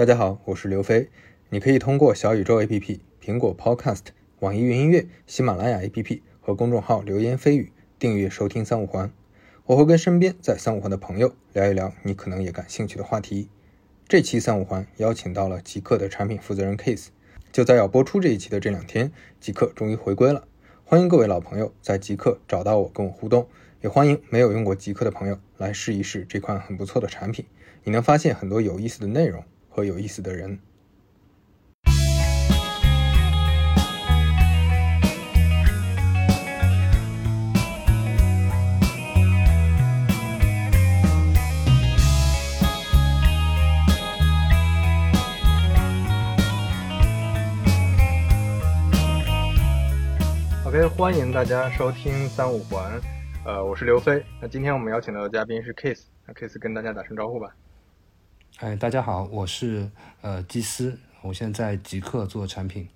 大家好，我是刘飞。你可以通过小宇宙 APP、苹果 Podcast、网易云音乐、喜马拉雅 APP 和公众号“流言蜚语”订阅收听三五环。我会跟身边在三五环的朋友聊一聊你可能也感兴趣的话题。这期三五环邀请到了极客的产品负责人 Case。就在要播出这一期的这两天，极客终于回归了。欢迎各位老朋友在极客找到我跟我互动，也欢迎没有用过极客的朋友来试一试这款很不错的产品。你能发现很多有意思的内容有意思的人。OK，欢迎大家收听三五环，呃，我是刘飞。那今天我们邀请到的嘉宾是 Case，那 Case 跟大家打声招呼吧。哎，大家好，我是呃基斯，我现在在极客做产品。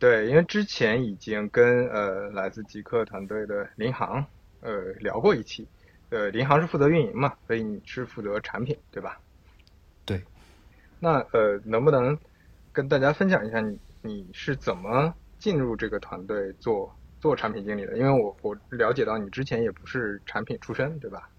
对，因为之前已经跟呃来自极客团队的林航呃聊过一期，呃，林航是负责运营嘛，所以你是负责产品，对吧？对。那呃，能不能跟大家分享一下你你是怎么？进入这个团队做做产品经理的，因为我我了解到你之前也不是产品出身，对吧？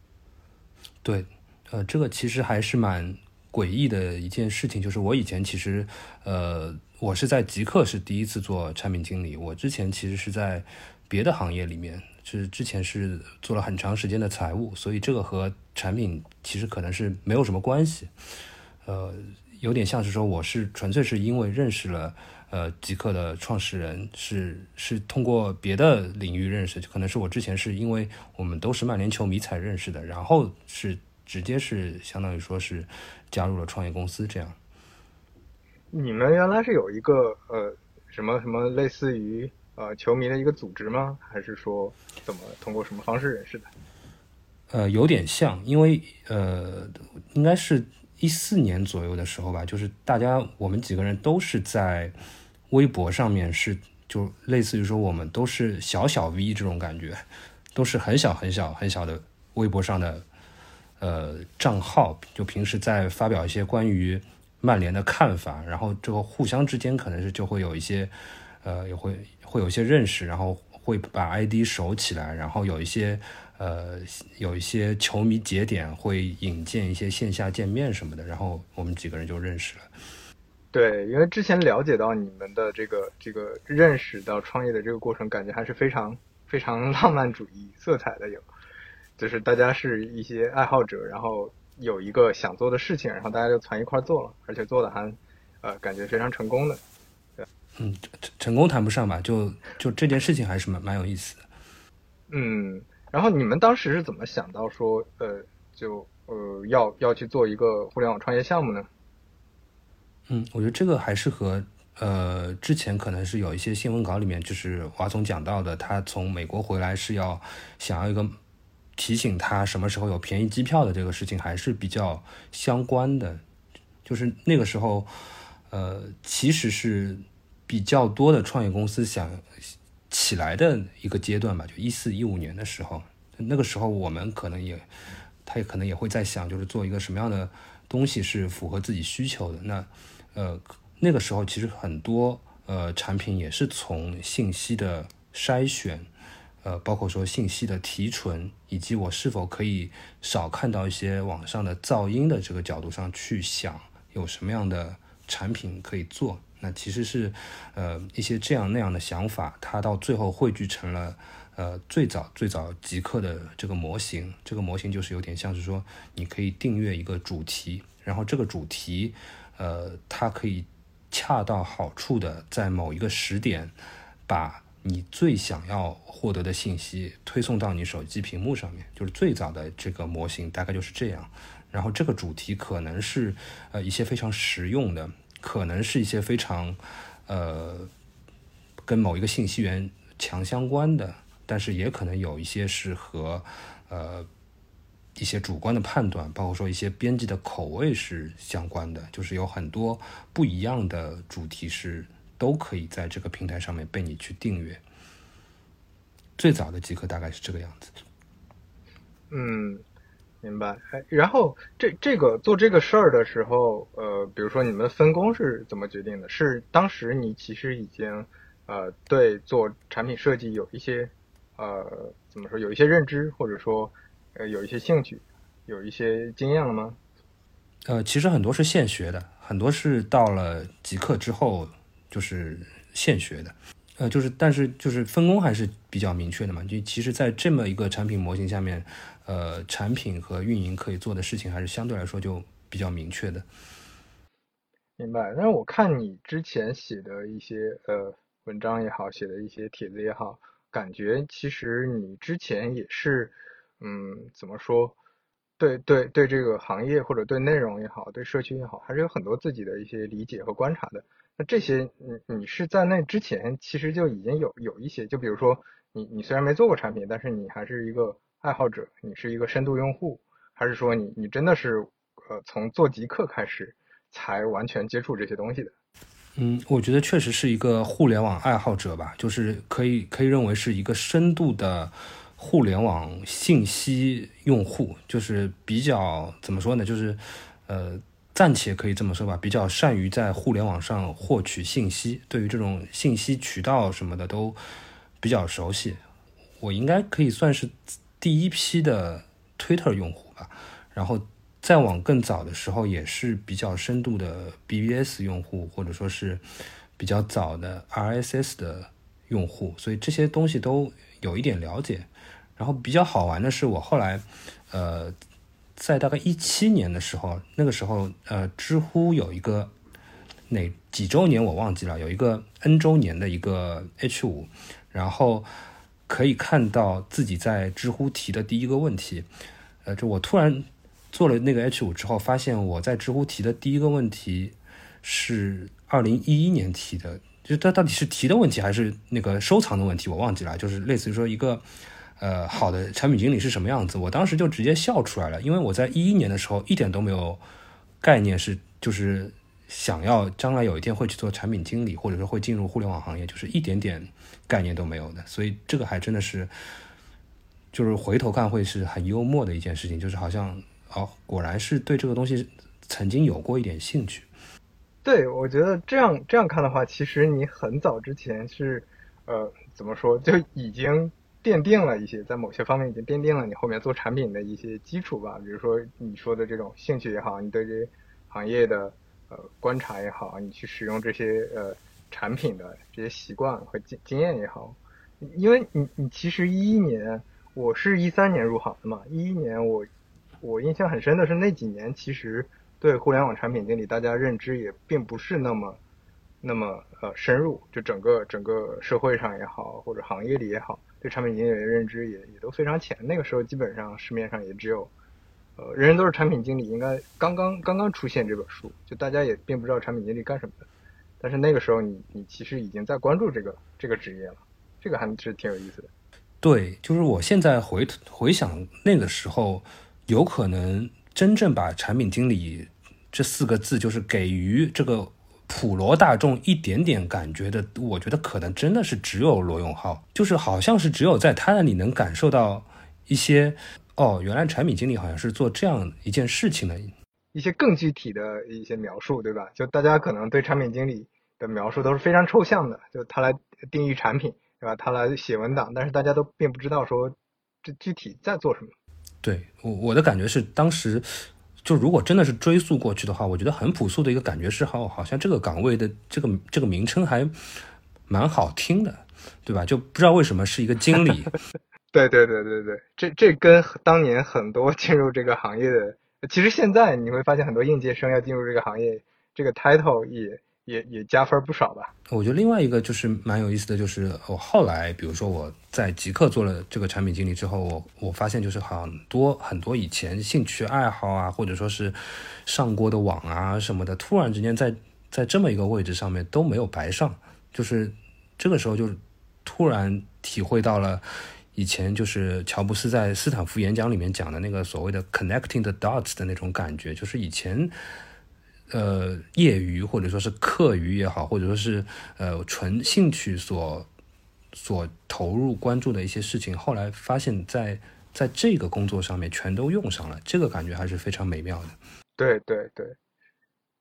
对，呃，这个其实还是蛮诡异的一件事情，就是我以前其实呃，我是在极客是第一次做产品经理，我之前其实是在别的行业里面，是之前是做了很长时间的财务，所以这个和产品其实可能是没有什么关系，呃，有点像是说我是纯粹是因为认识了。呃，极客的创始人是是通过别的领域认识，可能是我之前是因为我们都是曼联球迷才认识的，然后是直接是相当于说是加入了创业公司这样。你们原来是有一个呃什么什么类似于呃球迷的一个组织吗？还是说怎么通过什么方式认识的？呃，有点像，因为呃应该是一四年左右的时候吧，就是大家我们几个人都是在。微博上面是就类似于说我们都是小小 V 这种感觉，都是很小很小很小的微博上的呃账号，就平时在发表一些关于曼联的看法，然后这个互相之间可能是就会有一些呃也会会有一些认识，然后会把 ID 守起来，然后有一些呃有一些球迷节点会引荐一些线下见面什么的，然后我们几个人就认识了。对，因为之前了解到你们的这个这个认识到创业的这个过程，感觉还是非常非常 浪漫主义色彩的，有，就是大家是一些爱好者，然后有一个想做的事情，然后大家就攒一块做了，而且做的还呃感觉非常成功的。对，嗯，成成功谈不上吧，就就这件事情还是蛮蛮有意思的。嗯，然后你们当时是怎么想到说呃就呃要要去做一个互联网创业项目呢？嗯，我觉得这个还是和呃之前可能是有一些新闻稿里面，就是华总讲到的，他从美国回来是要想要一个提醒他什么时候有便宜机票的这个事情，还是比较相关的。就是那个时候，呃，其实是比较多的创业公司想起来的一个阶段吧，就一四一五年的时候，那个时候我们可能也，他也可能也会在想，就是做一个什么样的东西是符合自己需求的那。呃，那个时候其实很多呃产品也是从信息的筛选，呃，包括说信息的提纯，以及我是否可以少看到一些网上的噪音的这个角度上去想，有什么样的产品可以做。那其实是呃一些这样那样的想法，它到最后汇聚成了呃最早最早极客的这个模型。这个模型就是有点像是说，你可以订阅一个主题，然后这个主题。呃，它可以恰到好处的在某一个时点，把你最想要获得的信息推送到你手机屏幕上面。就是最早的这个模型大概就是这样。然后这个主题可能是呃一些非常实用的，可能是一些非常呃跟某一个信息源强相关的，但是也可能有一些是和呃。一些主观的判断，包括说一些编辑的口味是相关的，就是有很多不一样的主题是都可以在这个平台上面被你去订阅。最早的极客大概是这个样子。嗯，明白。哎，然后这这个做这个事儿的时候，呃，比如说你们分工是怎么决定的？是当时你其实已经呃对做产品设计有一些呃怎么说有一些认知，或者说呃有一些兴趣，有一些经验了吗？呃，其实很多是现学的，很多是到了极客之后就是现学的。呃，就是但是就是分工还是比较明确的嘛。就其实，在这么一个产品模型下面。呃，产品和运营可以做的事情还是相对来说就比较明确的。明白。但是我看你之前写的一些呃文章也好，写的一些帖子也好，感觉其实你之前也是，嗯，怎么说？对对对，这个行业或者对内容也好，对社区也好，还是有很多自己的一些理解和观察的。这些，你你是在那之前其实就已经有有一些，就比如说你你虽然没做过产品，但是你还是一个。爱好者，你是一个深度用户，还是说你你真的是呃从做极客开始才完全接触这些东西的？嗯，我觉得确实是一个互联网爱好者吧，就是可以可以认为是一个深度的互联网信息用户，就是比较怎么说呢？就是呃暂且可以这么说吧，比较善于在互联网上获取信息，对于这种信息渠道什么的都比较熟悉。我应该可以算是。第一批的 Twitter 用户吧，然后再往更早的时候，也是比较深度的 BBS 用户，或者说是比较早的 RSS 的用户，所以这些东西都有一点了解。然后比较好玩的是，我后来呃，在大概一七年的时候，那个时候呃，知乎有一个哪几周年我忘记了，有一个 N 周年的一个 H 五，然后。可以看到自己在知乎提的第一个问题，呃，就我突然做了那个 H 五之后，发现我在知乎提的第一个问题是二零一一年提的，就它到底是提的问题还是那个收藏的问题，我忘记了。就是类似于说一个呃好的产品经理是什么样子，我当时就直接笑出来了，因为我在一一年的时候一点都没有概念，是就是想要将来有一天会去做产品经理，或者说会进入互联网行业，就是一点点。概念都没有的，所以这个还真的是，就是回头看会是很幽默的一件事情，就是好像哦，果然是对这个东西曾经有过一点兴趣。对，我觉得这样这样看的话，其实你很早之前是呃怎么说，就已经奠定了一些在某些方面已经奠定了你后面做产品的一些基础吧。比如说你说的这种兴趣也好，你对这行业的呃观察也好，你去使用这些呃。产品的这些习惯和经经验也好，因为你你其实一一年，我是一三年入行的嘛，一一年我我印象很深的是那几年其实对互联网产品经理大家认知也并不是那么那么呃深入，就整个整个社会上也好或者行业里也好，对产品经理的认知也也都非常浅。那个时候基本上市面上也只有呃人人都是产品经理，应该刚刚刚刚出现这本书，就大家也并不知道产品经理干什么的。但是那个时候，你你其实已经在关注这个这个职业了，这个还是挺有意思的。对，就是我现在回回想那个时候，有可能真正把产品经理这四个字，就是给予这个普罗大众一点点感觉的，我觉得可能真的是只有罗永浩，就是好像是只有在他那里能感受到一些哦，原来产品经理好像是做这样一件事情的。一些更具体的一些描述，对吧？就大家可能对产品经理的描述都是非常抽象的，就他来定义产品，对吧？他来写文档，但是大家都并不知道说这具体在做什么。对我我的感觉是，当时就如果真的是追溯过去的话，我觉得很朴素的一个感觉是，好，好像这个岗位的这个这个名称还蛮好听的，对吧？就不知道为什么是一个经理。对对对对对，这这跟当年很多进入这个行业的。其实现在你会发现，很多应届生要进入这个行业，这个 title 也也也加分不少吧。我觉得另外一个就是蛮有意思的，就是我后来，比如说我在极客做了这个产品经理之后，我我发现就是很多很多以前兴趣爱好啊，或者说是上过的网啊什么的，突然之间在在这么一个位置上面都没有白上，就是这个时候就突然体会到了。以前就是乔布斯在斯坦福演讲里面讲的那个所谓的 connecting the dots 的那种感觉，就是以前，呃，业余或者说是课余也好，或者说是呃纯兴趣所所投入关注的一些事情，后来发现，在在这个工作上面全都用上了，这个感觉还是非常美妙的。对对对，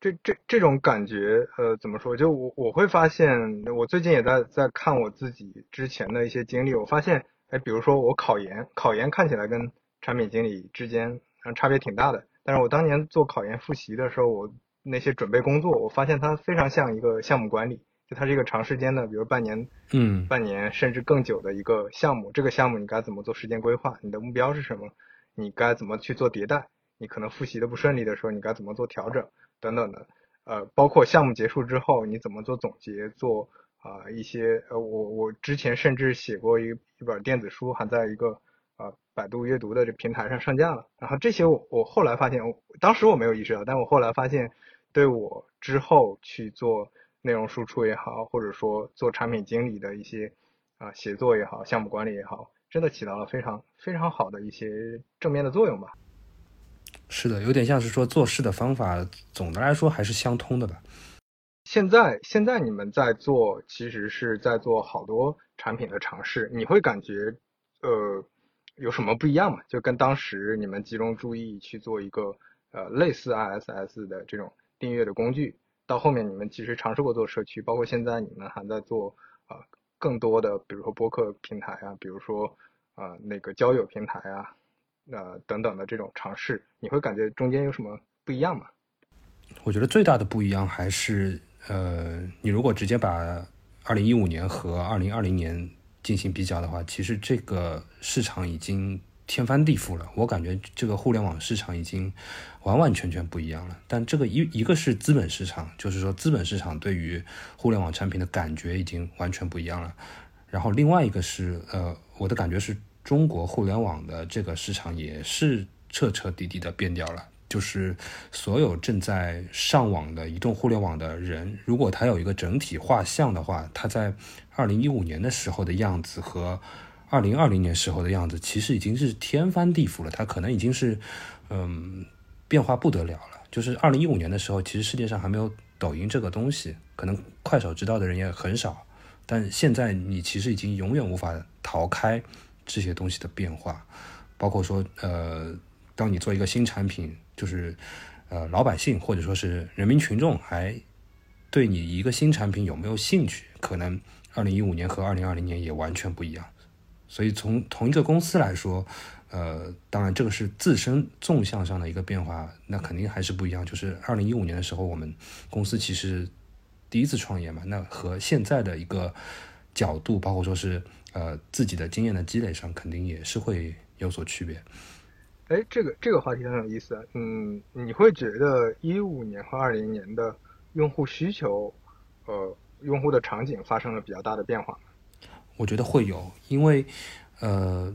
这这这种感觉，呃，怎么说？就我我会发现，我最近也在在看我自己之前的一些经历，我发现，哎，比如说我考研，考研看起来跟产品经理之间差别挺大的，但是我当年做考研复习的时候，我那些准备工作，我发现它非常像一个项目管理。就它是一个长时间的，比如半年，嗯，半年甚至更久的一个项目。这个项目你该怎么做时间规划？你的目标是什么？你该怎么去做迭代？你可能复习的不顺利的时候，你该怎么做调整？等等的，呃，包括项目结束之后你怎么做总结？做啊一些呃，我我之前甚至写过一一本电子书，还在一个呃百度阅读的这平台上上架了。然后这些我我后来发现，当时我没有意识到，但我后来发现，对我之后去做。内容输出也好，或者说做产品经理的一些啊写作也好，项目管理也好，真的起到了非常非常好的一些正面的作用吧。是的，有点像是说做事的方法，总的来说还是相通的吧。现在现在你们在做，其实是在做好多产品的尝试，你会感觉呃有什么不一样吗？就跟当时你们集中注意去做一个呃类似 ISS 的这种订阅的工具。到后面你们其实尝试过做社区，包括现在你们还在做啊更多的，比如说播客平台啊，比如说啊那个交友平台啊，呃等等的这种尝试，你会感觉中间有什么不一样吗？我觉得最大的不一样还是呃，你如果直接把二零一五年和二零二零年进行比较的话，其实这个市场已经。天翻地覆了，我感觉这个互联网市场已经完完全全不一样了。但这个一一个是资本市场，就是说资本市场对于互联网产品的感觉已经完全不一样了。然后另外一个是，呃，我的感觉是中国互联网的这个市场也是彻彻底底的变掉了。就是所有正在上网的移动互联网的人，如果他有一个整体画像的话，他在二零一五年的时候的样子和。二零二零年时候的样子，其实已经是天翻地覆了。它可能已经是，嗯，变化不得了了。就是二零一五年的时候，其实世界上还没有抖音这个东西，可能快手知道的人也很少。但现在你其实已经永远无法逃开这些东西的变化，包括说，呃，当你做一个新产品，就是呃，老百姓或者说是人民群众还对你一个新产品有没有兴趣，可能二零一五年和二零二零年也完全不一样。所以从同一个公司来说，呃，当然这个是自身纵向上的一个变化，那肯定还是不一样。就是二零一五年的时候，我们公司其实第一次创业嘛，那和现在的一个角度，包括说是呃自己的经验的积累上，肯定也是会有所区别。哎，这个这个话题很有意思。嗯，你会觉得一五年和二零年的用户需求，呃，用户的场景发生了比较大的变化？我觉得会有，因为，呃，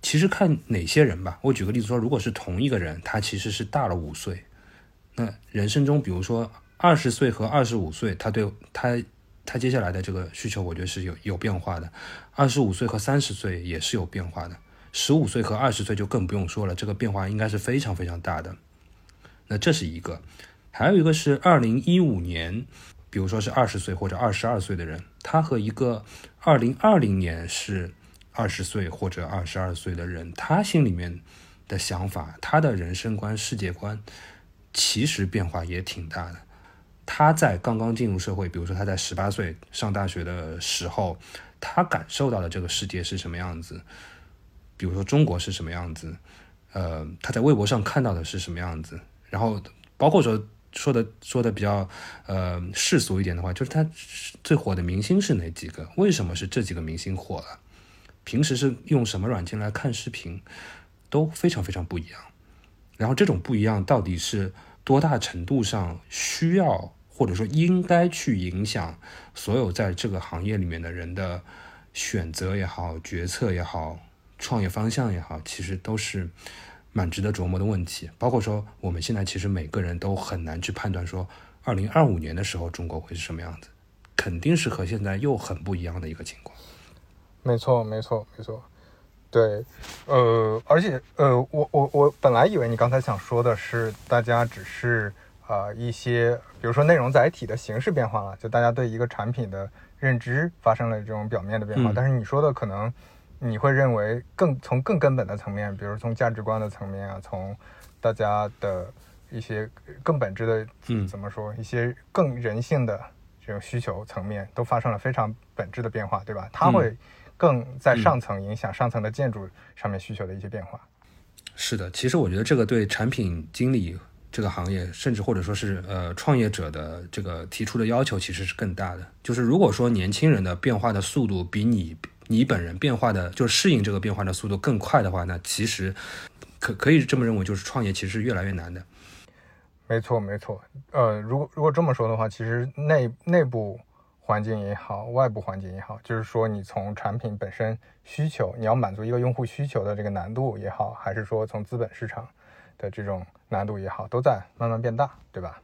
其实看哪些人吧。我举个例子说，如果是同一个人，他其实是大了五岁，那人生中，比如说二十岁和二十五岁，他对他他接下来的这个需求，我觉得是有有变化的。二十五岁和三十岁也是有变化的，十五岁和二十岁就更不用说了，这个变化应该是非常非常大的。那这是一个，还有一个是二零一五年。比如说是二十岁或者二十二岁的人，他和一个二零二零年是二十岁或者二十二岁的人，他心里面的想法、他的人生观、世界观，其实变化也挺大的。他在刚刚进入社会，比如说他在十八岁上大学的时候，他感受到的这个世界是什么样子？比如说中国是什么样子？呃，他在微博上看到的是什么样子？然后包括说。说的说的比较呃世俗一点的话，就是他最火的明星是哪几个？为什么是这几个明星火了？平时是用什么软件来看视频，都非常非常不一样。然后这种不一样到底是多大程度上需要或者说应该去影响所有在这个行业里面的人的选择也好、决策也好、创业方向也好，其实都是。蛮值得琢磨的问题，包括说我们现在其实每个人都很难去判断说，二零二五年的时候中国会是什么样子，肯定是和现在又很不一样的一个情况。没错，没错，没错。对，呃，而且呃，我我我本来以为你刚才想说的是大家只是啊一些，比如说内容载体的形式变化了，就大家对一个产品的认知发生了这种表面的变化，但是你说的可能。你会认为更从更根本的层面，比如从价值观的层面啊，从大家的一些更本质的，嗯怎么说，一些更人性的这种需求层面，都发生了非常本质的变化，对吧？它嗯会更在上层影响上层的建筑上面需求的一些变化。是的，其实我觉得这个对产品经理这个行业，甚至或者说是呃创业者的这个提出的要求，其实是更大的。就是如果说年轻人的变化的速度比你你本人变化的，就适应这个变化的速度更快的话，那其实可可以这么认为，就是创业其实是越来越难的。没错，没错。呃，如果如果这么说的话，其实内内部环境也好，外部环境也好，就是说你从产品本身需求，你要满足一个用户需求的这个难度也好，还是说从资本市场的这种难度也好，都在慢慢变大，对吧？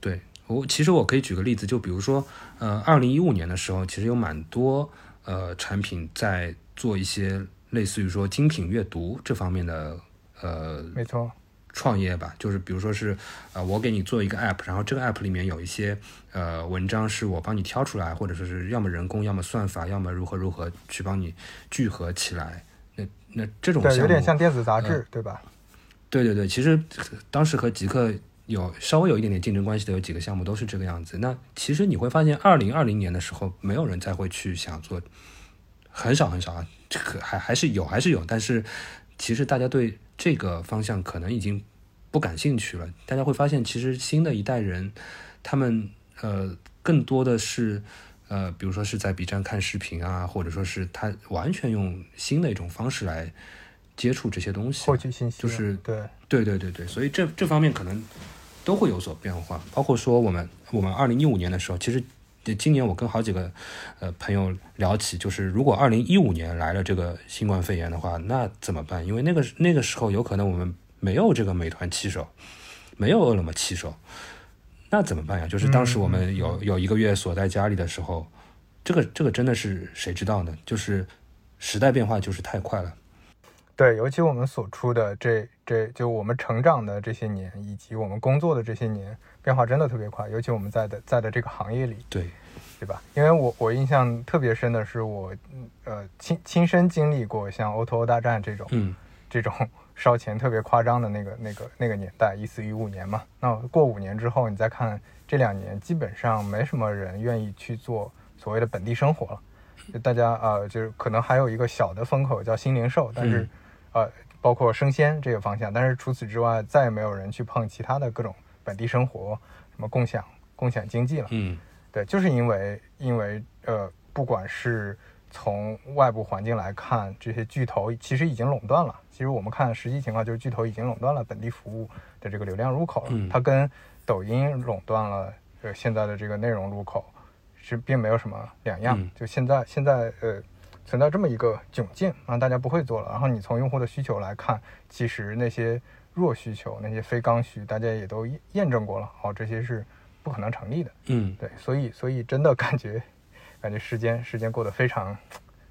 对我，其实我可以举个例子，就比如说，呃，二零一五年的时候，其实有蛮多呃产品在做一些类似于说精品阅读这方面的呃没错，创业吧，就是比如说是呃我给你做一个 app，然后这个 app 里面有一些呃文章是我帮你挑出来，或者说是要么人工，要么算法，要么如何如何去帮你聚合起来。那那这种对，有点像电子杂志，对吧？对对对，其实呃当时和极客有稍微有一点点竞争关系的有几个项目都是这个样子。那其实你会发现，二零二零年的时候，没有人再会去想做，很少很少啊，这个还还是有还是有，但是其实大家对这个方向可能已经不感兴趣了。大家会发现，其实新的一代人，他们呃更多的是。呃，比如说是在 B 站看视频啊，或者说是他完全用新的一种方式来接触这些东西，获取信息就是对，对对对对，所以这这方面可能都会有所变化。包括说我们我们二零一五年的时候，其实今年我跟好几个呃朋友聊起，就是如果二零一五年来了这个新冠肺炎的话，那怎么办？因为那个那个时候有可能我们没有这个美团骑手，没有饿了么骑手，那怎么办呀？就是当时我们有有一个月锁在家里的时候，这个这个真的是谁知道呢？就是时代变化就是太快了。对，尤其我们所处的这这就我们成长的这些年，以及我们工作的这些年，变化真的特别快。尤其我们在的在的这个行业里，对，对吧？因为我我印象特别深的是我，嗯呃亲亲身经历过像 O to O 大战这种嗯这种 烧钱特别夸张的那个那个那个年代，一四一五年嘛。那过五年之后，你再看这两年，基本上没什么人愿意去做所谓的本地生活了。就大家呃，就是可能还有一个小的风口叫新零售，但是、嗯呃，包括生鲜这个方向，但是除此之外，再也没有人去碰其他的各种本地生活，什么共享共享经济了。嗯对，就是因为因为呃，不管是从外部环境来看，这些巨头其实已经垄断了。其实我们看实际情况，就是巨头已经垄断了本地服务的这个流量入口了。嗯它跟抖音垄断了呃现在的这个内容入口，是并没有什么两样。嗯就现在现在呃存在这么一个窘境，啊大家不会做了。然后你从用户的需求来看，其实那些弱需求、那些非刚需，大家也都验验证过了，好、这些是不可能成立的。嗯，对，所以所以真的感觉感觉时间时间过得非常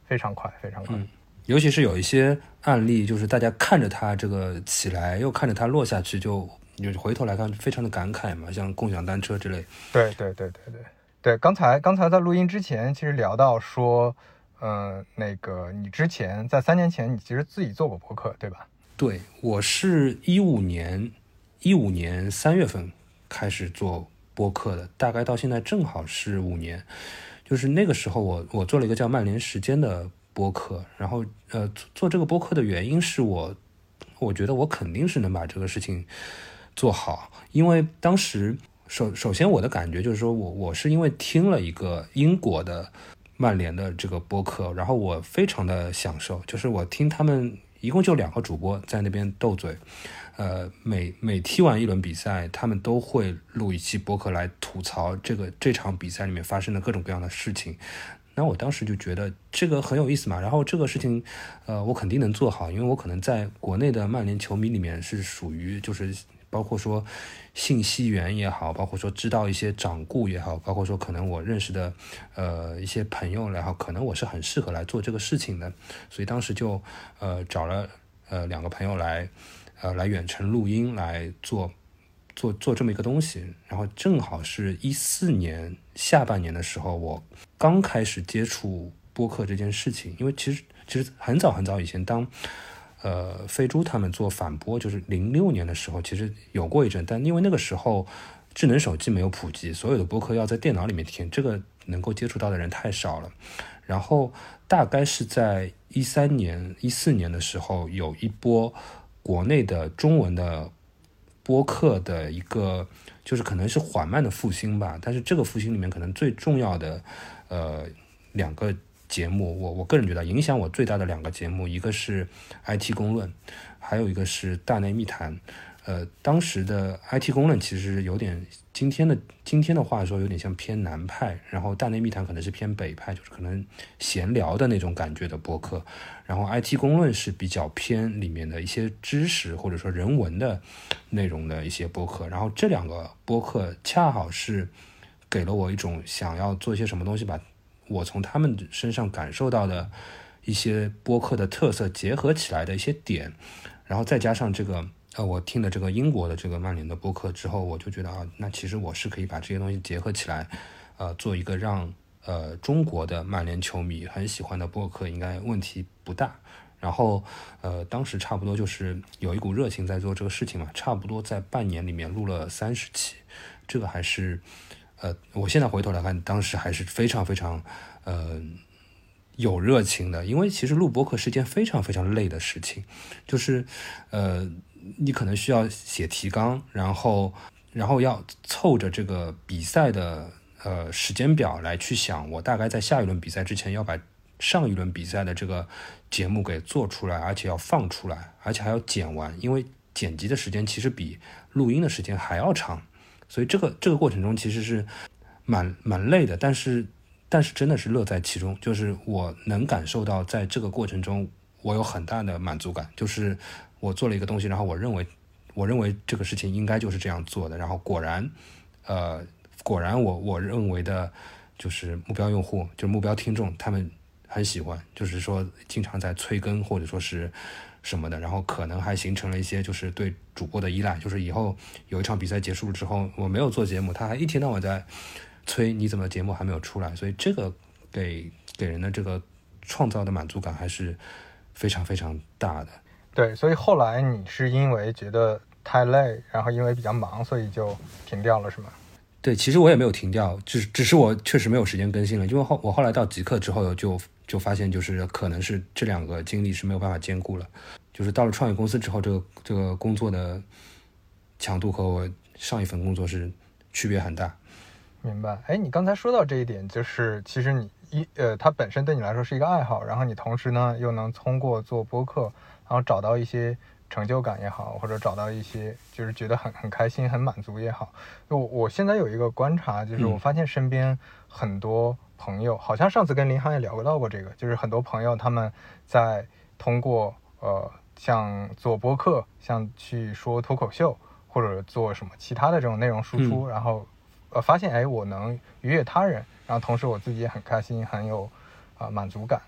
非常快，非常快。嗯尤其是有一些案例，就是大家看着它这个起来，又看着它落下去，就就回头来看，非常的感慨嘛，像共享单车之类。对对对对对对，刚才刚才在录音之前，其实聊到说，呃、那个你之前在三年前，你其实自己做过博客，对吧？对我是一五年一五年三月份开始做播客的，大概到现在正好是五年。就是那个时候我，我做了一个叫“曼联时间”的播客，然后呃，做做这个播客的原因是我，我觉得我肯定是能把这个事情做好，因为当时首首先我的感觉就是说我我是因为听了一个英国的曼联的这个播客，然后我非常的享受，就是我听他们一共就两个主播在那边斗嘴，呃，每每踢完一轮比赛，他们都会录一期播客来吐槽这个这场比赛里面发生的各种各样的事情。那我当时就觉得这个很有意思嘛，然后这个事情，呃，我肯定能做好，因为我可能在国内的曼联球迷里面是属于就是包括说信息源也好，包括说知道一些掌故也好，包括说可能我认识的呃一些朋友也好，可能我是很适合来做这个事情的，所以当时就呃找了呃两个朋友来呃来远程录音来做做做这么一个东西，然后正好是一四年下半年的时候，我刚开始接触播客这件事情，因为其实其实很早很早以前，当呃飞猪他们做反播，就是零六年的时候，其实有过一阵，但因为那个时候智能手机没有普及，所有的播客要在电脑里面听，这个能够接触到的人太少了。然后大概是在一三年、一四年的时候，有一波国内的中文的播客的一个。就是可能是缓慢的复兴吧，但是这个复兴里面可能最重要的，呃，两个节目，我我个人觉得影响我最大的两个节目，一个是 IT 公论，还有一个是大内密谈。呃，当时的 IT 公论其实有点今天的今天的话说有点像偏南派，然后大内密谈可能是偏北派，就是可能闲聊的那种感觉的播客。然后 IT 公论是比较偏里面的一些知识或者说人文的内容的一些播客。然后这两个播客恰好是给了我一种想要做一些什么东西，把我从他们身上感受到的一些播客的特色结合起来的一些点，然后再加上这个。呃，我听了这个英国的这个曼联的播客之后，我就觉得啊，那其实我是可以把这些东西结合起来，呃，做一个让呃中国的曼联球迷很喜欢的播客，应该问题不大。然后呃，当时差不多就是有一股热情在做这个事情嘛，差不多在半年里面录了三十期，这个还是呃，我现在回头来看，当时还是非常非常呃有热情的，因为其实录播客是件非常非常累的事情，就是呃。你可能需要写提纲，然后，然后要凑着这个比赛的呃时间表来去想，我大概在下一轮比赛之前要把上一轮比赛的这个节目给做出来，而且要放出来，而且还要剪完，因为剪辑的时间其实比录音的时间还要长，所以这个这个过程中其实是蛮蛮累的，但是但是真的是乐在其中，就是我能感受到在这个过程中我有很大的满足感，就是。我做了一个东西，然后我认为，我认为这个事情应该就是这样做的，然后果然，呃，果然我我认为的，就是目标用户，就是目标听众，他们很喜欢，就是说经常在催更或者说是什么的，然后可能还形成了一些就是对主播的依赖，就是以后有一场比赛结束了之后，我没有做节目，他还一天到晚在催你怎么节目还没有出来，所以这个给给人的这个创造的满足感还是非常非常大的。对，所以后来你是因为觉得太累，然后因为比较忙，所以就停掉了，是吗？对，其实我也没有停掉，只只是我确实没有时间更新了，因为后我后来到极客之后，就就发现就是可能是这两个经历是没有办法兼顾了，就是到了创业公司之后，这个这个工作的强度和我上一份工作是区别很大。明白。哎，你刚才说到这一点，就是其实你一呃，它本身对你来说是一个爱好，然后你同时呢又能通过做播客。然后找到一些成就感也好，或者找到一些就是觉得很很开心、很满足也好。我我现在有一个观察，就是我发现身边很多朋友，好像上次跟林航也聊到过这个，就是很多朋友他们在通过呃像做播客、像去说脱口秀或者做什么其他的这种内容输出，然后呃发现哎我能愉悦他人，然后同时我自己也很开心、很有啊满足感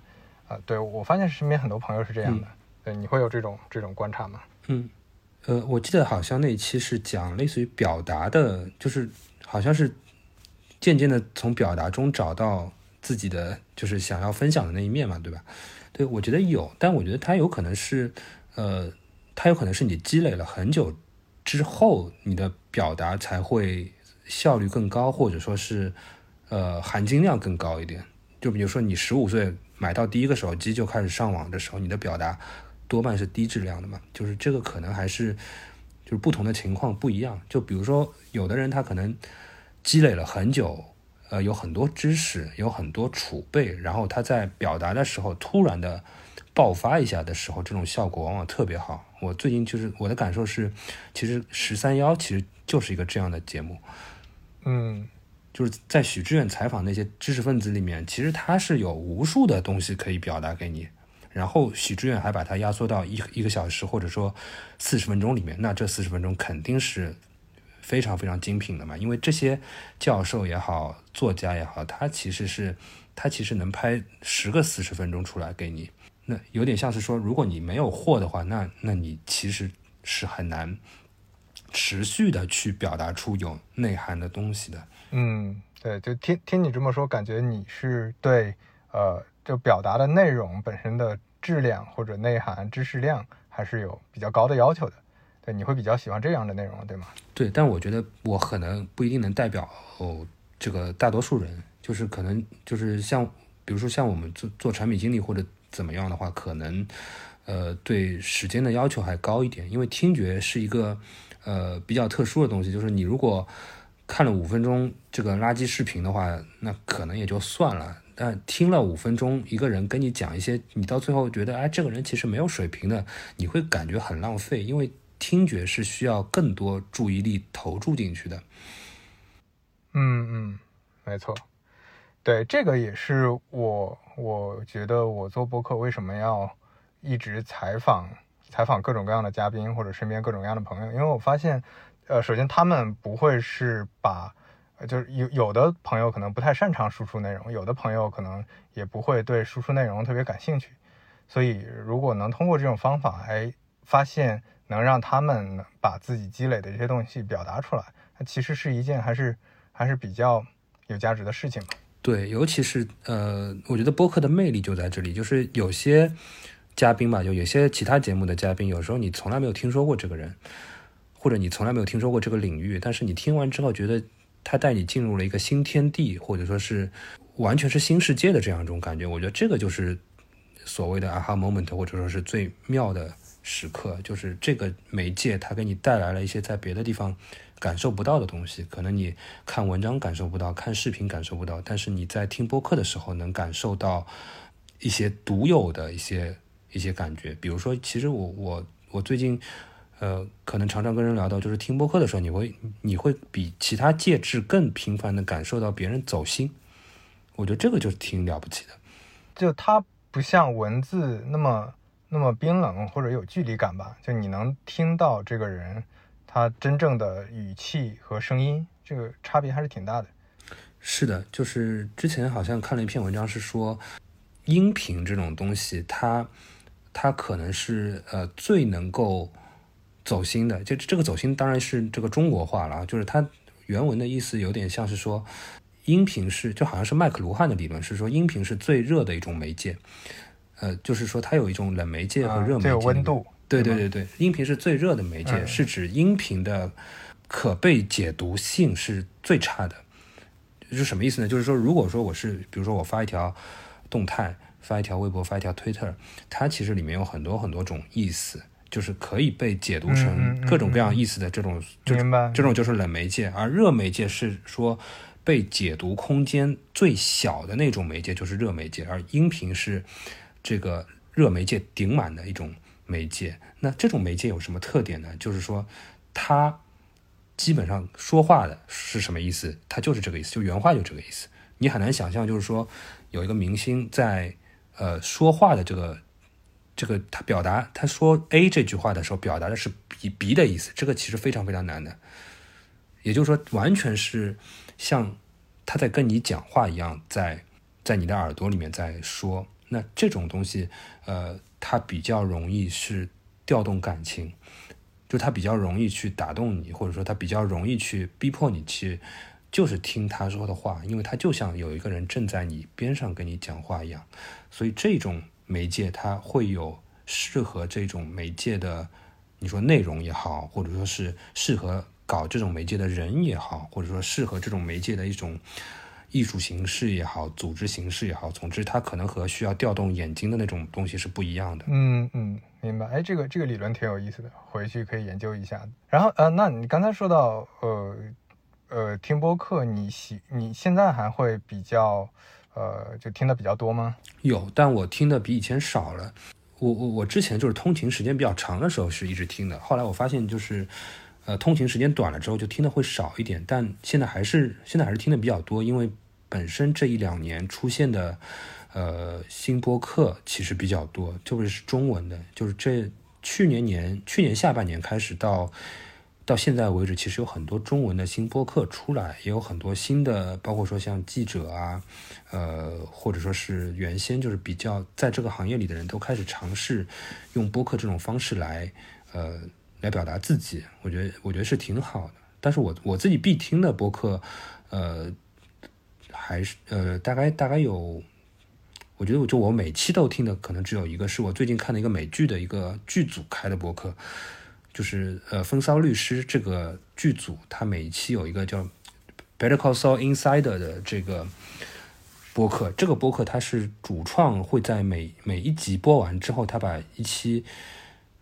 啊。对我发现身边很多朋友是这样的。对，你会有这种这种观察吗？嗯，呃，我记得好像那一期是讲类似于表达的，就是好像是渐渐的从表达中找到自己的就是想要分享的那一面嘛，对吧？对，我觉得有，但我觉得它有可能是，呃，它有可能是你积累了很久之后，你的表达才会效率更高，或者说是呃含金量更高一点。就比如说你十五岁买到第一个手机就开始上网的时候，你的表达。多半是低质量的嘛，就是这个可能还是就是不同的情况不一样。就比如说，有的人他可能积累了很久，呃，有很多知识，有很多储备，然后他在表达的时候突然的爆发一下的时候，这种效果往往特别好。我最近就是我的感受是，其实十三幺其实就是一个这样的节目，嗯，就是在许志远采访那些知识分子里面，其实他是有无数的东西可以表达给你。然后许志远还把它压缩到一一个小时或者说四十分钟里面，那这四十分钟肯定是非常非常精品的嘛，因为这些教授也好，作家也好，他其实是他其实能拍十个四十分钟出来给你，那有点像是说，如果你没有货的话，那那你其实是很难持续的去表达出有内涵的东西的。嗯，对，就听听你这么说，感觉你是对呃。就表达的内容本身的质量或者内涵、知识量还是有比较高的要求的。对，你会比较喜欢这样的内容，对吗？对，但我觉得我可能不一定能代表哦这个大多数人，就是可能就是像比如说像我们做做产品经理或者怎么样的话，可能呃对时间的要求还高一点，因为听觉是一个呃比较特殊的东西，就是你如果看了五分钟这个垃圾视频的话，那可能也就算了。但听了五分钟，一个人跟你讲一些，你到最后觉得，哎，这个人其实没有水平的，你会感觉很浪费，因为听觉是需要更多注意力投注进去的。嗯嗯，没错，对，这个也是我我觉得我做播客为什么要一直采访采访各种各样的嘉宾或者身边各种各样的朋友，因为我发现，呃，首先他们不会是把。就是有有的朋友可能不太擅长输出内容，有的朋友可能也不会对输出内容特别感兴趣，所以如果能通过这种方法，哎，发现能让他们把自己积累的这些东西表达出来，那其实是一件还是还是比较有价值的事情嘛。对，尤其是呃，我觉得播客的魅力就在这里，就是有些嘉宾吧，就有些其他节目的嘉宾，有时候你从来没有听说过这个人，或者你从来没有听说过这个领域，但是你听完之后觉得。他带你进入了一个新天地，或者说是完全是新世界的这样一种感觉。我觉得这个就是所谓的 aha moment，或者说是最妙的时刻，就是这个媒介它给你带来了一些在别的地方感受不到的东西。可能你看文章感受不到，看视频感受不到，但是你在听播客的时候能感受到一些独有的一些一些感觉。比如说，其实我我我最近。呃，可能常常跟人聊到，就是听播客的时候，你会你会比其他介质更频繁的感受到别人走心，我觉得这个就挺了不起的。就它不像文字那么那么冰冷或者有距离感吧？就你能听到这个人他真正的语气和声音，这个差别还是挺大的。是的，就是之前好像看了一篇文章，是说音频这种东西，它它可能是呃最能够。走心的，就这个走心当然是这个中国话了，就是它原文的意思有点像是说，音频是就好像是麦克卢汉的理论，是说音频是最热的一种媒介，呃，就是说它有一种冷媒介和热媒介，温度，对对对对，音频是最热的媒介，是指音频的可被解读性是最差的，是什么意思呢？就是说，如果说我是，比如说我发一条动态，发一条微博，发一条推特，它其实里面有很多很多种意思。就是可以被解读成各种各样意思的这种，这种就是冷媒介，而热媒介是说被解读空间最小的那种媒介，就是热媒介，而音频是这个热媒介顶满的一种媒介。那这种媒介有什么特点呢？就是说它基本上说话的是什么意思，它就是这个意思，就原话就这个意思。你很难想象，就是说有一个明星在呃说话的这个。这个他表达他说 A 这句话的时候，表达的是 B B 的意思，这个其实非常非常难的。也就是说，完全是像他在跟你讲话一样，在在你的耳朵里面在说。那这种东西，呃，它比较容易是调动感情，就它比较容易去打动你，或者说它比较容易去逼迫你去，就是听他说的话，因为他就像有一个人正在你边上跟你讲话一样。所以这种。媒介它会有适合这种媒介的，你说内容也好，或者说是适合搞这种媒介的人也好，或者说适合这种媒介的一种艺术形式也好，组织形式也好，总之它可能和需要调动眼睛的那种东西是不一样的。嗯嗯，明白。哎，这个这个理论挺有意思的，回去可以研究一下。然后呃，那你刚才说到呃呃听播客，你喜你现在还会比较。呃，就听的比较多吗？有，但我听的比以前少了。我我我之前就是通勤时间比较长的时候是一直听的，后来我发现就是，呃，通勤时间短了之后就听的会少一点。但现在还是现在还是听的比较多，因为本身这一两年出现的呃新播客其实比较多，特别是中文的，就是这去年年去年下半年开始到。到现在为止，其实有很多中文的新播客出来，也有很多新的，包括说像记者啊，呃，或者说是原先就是比较在这个行业里的人都开始尝试用播客这种方式来，呃，来表达自己。我觉得，我觉得是挺好的。但是我我自己必听的播客，呃，还是呃，大概大概有我觉得我就我每期都听的可能只有一个，是我最近看的一个美剧的一个剧组开的播客，就是呃《风骚律师》这个剧组，它每一期有一个叫 Better Call Saul Insider 的这个播客，这个播客它是主创会在每每一集播完之后，他把一期。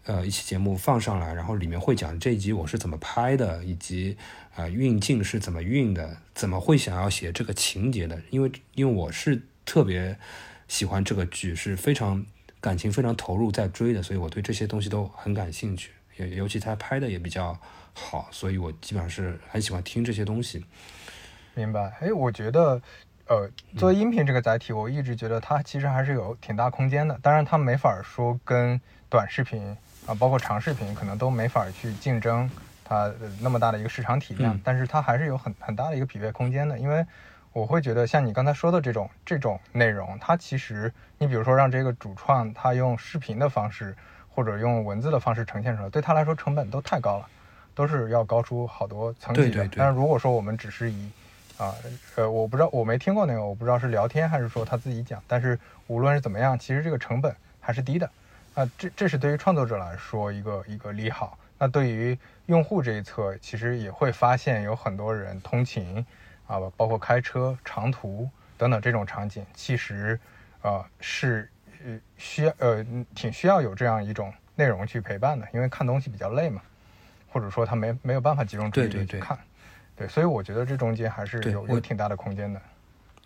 呃，一期节目放上来，然后里面会讲这一集我是怎么拍的，以及啊运镜是怎么运的，怎么会想要写这个情节的？因为因为我是特别喜欢这个剧，是非常感情非常投入在追的，所以我对这些东西都很感兴趣。尤尤其他拍的也比较好，所以我基本上是很喜欢听这些东西。明白？哎，我觉得，呃，作为音频这个载体，我一直觉得它其实还是有挺大空间的。当然，它没法说跟短视频。啊，包括长视频可能都没法去竞争它那么大的一个市场体量，但是它还是有很很大的一个匹配空间的。因为我会觉得，像你刚才说的这种这种内容，它其实你比如说让这个主创他用视频的方式或者用文字的方式呈现出来，对他来说成本都太高了，都是要高出好多层级的。但是如果说我们只是以啊呃，我不知道我没听过那个，我不知道是聊天还是说他自己讲，但是无论是怎么样，其实这个成本还是低的。啊，这这是对于创作者来说一个一个利好。那对于用户这一侧，其实也会发现有很多人通勤啊，包括开车长途等等这种场景，其实呃是呃需要呃挺需要有这样一种内容去陪伴的，因为看东西比较累嘛，或者说他没没有办法集中注意力去看，对，所以我觉得这中间还是有有挺大的空间的。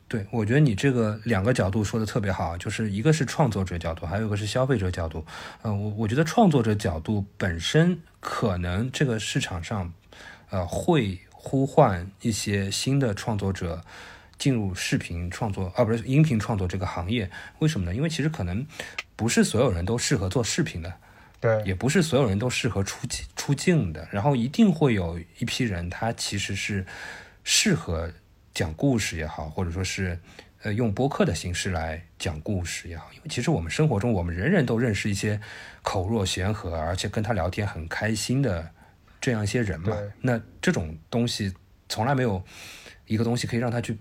对，我觉得你这个两个角度说的特别好，就是一个是创作者角度，还有一个是消费者角度。嗯，我我觉得创作者角度本身可能这个市场上，呃，会呼唤一些新的创作者进入视频创作，啊，不是音频创作这个行业。为什么呢？因为其实可能不是所有人都适合做视频的，对，也不是所有人都适合出镜出镜的。然后一定会有一批人，他其实是适合。讲故事也好，或者说是，呃，用播客的形式来讲故事也好，因为其实我们生活中，我们人人都认识一些口若悬河，而且跟他聊天很开心的这样一些人嘛。那这种东西从来没有一个东西可以让他去，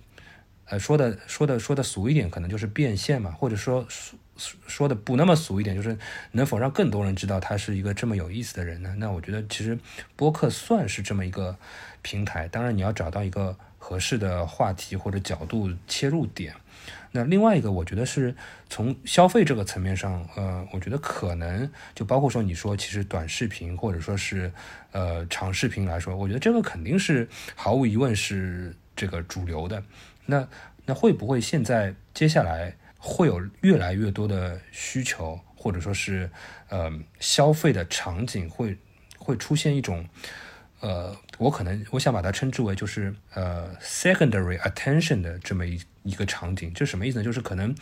呃，说的说的说的俗一点，可能就是变现嘛，或者说说说的不那么俗一点，就是能否让更多人知道他是一个这么有意思的人呢？那我觉得其实播客算是这么一个平台，当然你要找到一个。合适的话题或者角度切入点，那另外一个，我觉得是从消费这个层面上，呃，我觉得可能就包括说你说其实短视频或者说是呃长视频来说，我觉得这个肯定是毫无疑问是这个主流的。那那会不会现在接下来会有越来越多的需求，或者说是呃消费的场景会会出现一种？呃，我可能我想把它称之为就是呃 secondary attention 的这么一一个场景，这什么意思呢？就是可能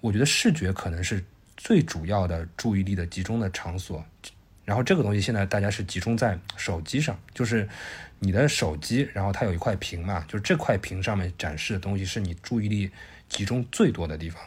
我觉得视觉可能是最主要的注意力的集中的场所，然后这个东西现在大家是集中在手机上，就是你的手机，然后它有一块屏嘛，就是这块屏上面展示的东西是你注意力集中最多的地方，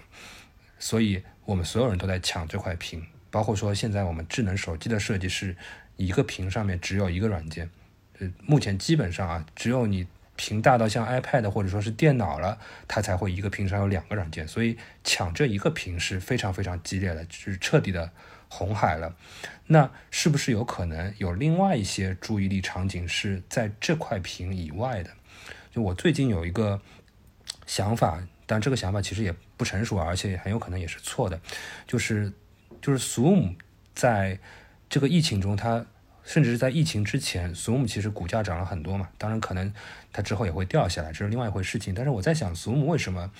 所以我们所有人都在抢这块屏，包括说现在我们智能手机的设计是。一个屏上面只有一个软件，呃，目前基本上啊，只有你屏大到像 iPad 或者说是电脑了，它才会一个屏上有两个软件，所以抢这一个屏是非常非常激烈的，就是彻底的红海了。那是不是有可能有另外一些注意力场景是在这块屏以外的？就我最近有一个想法，但这个想法其实也不成熟，而且很有可能也是错的，就是就是 Zoom 在。这个疫情中，它甚至是在疫情之前，Zoom 其实股价涨了很多嘛。当然，可能它之后也会掉下来，这是另外一回事情。但是我在想，Zoom 为什么？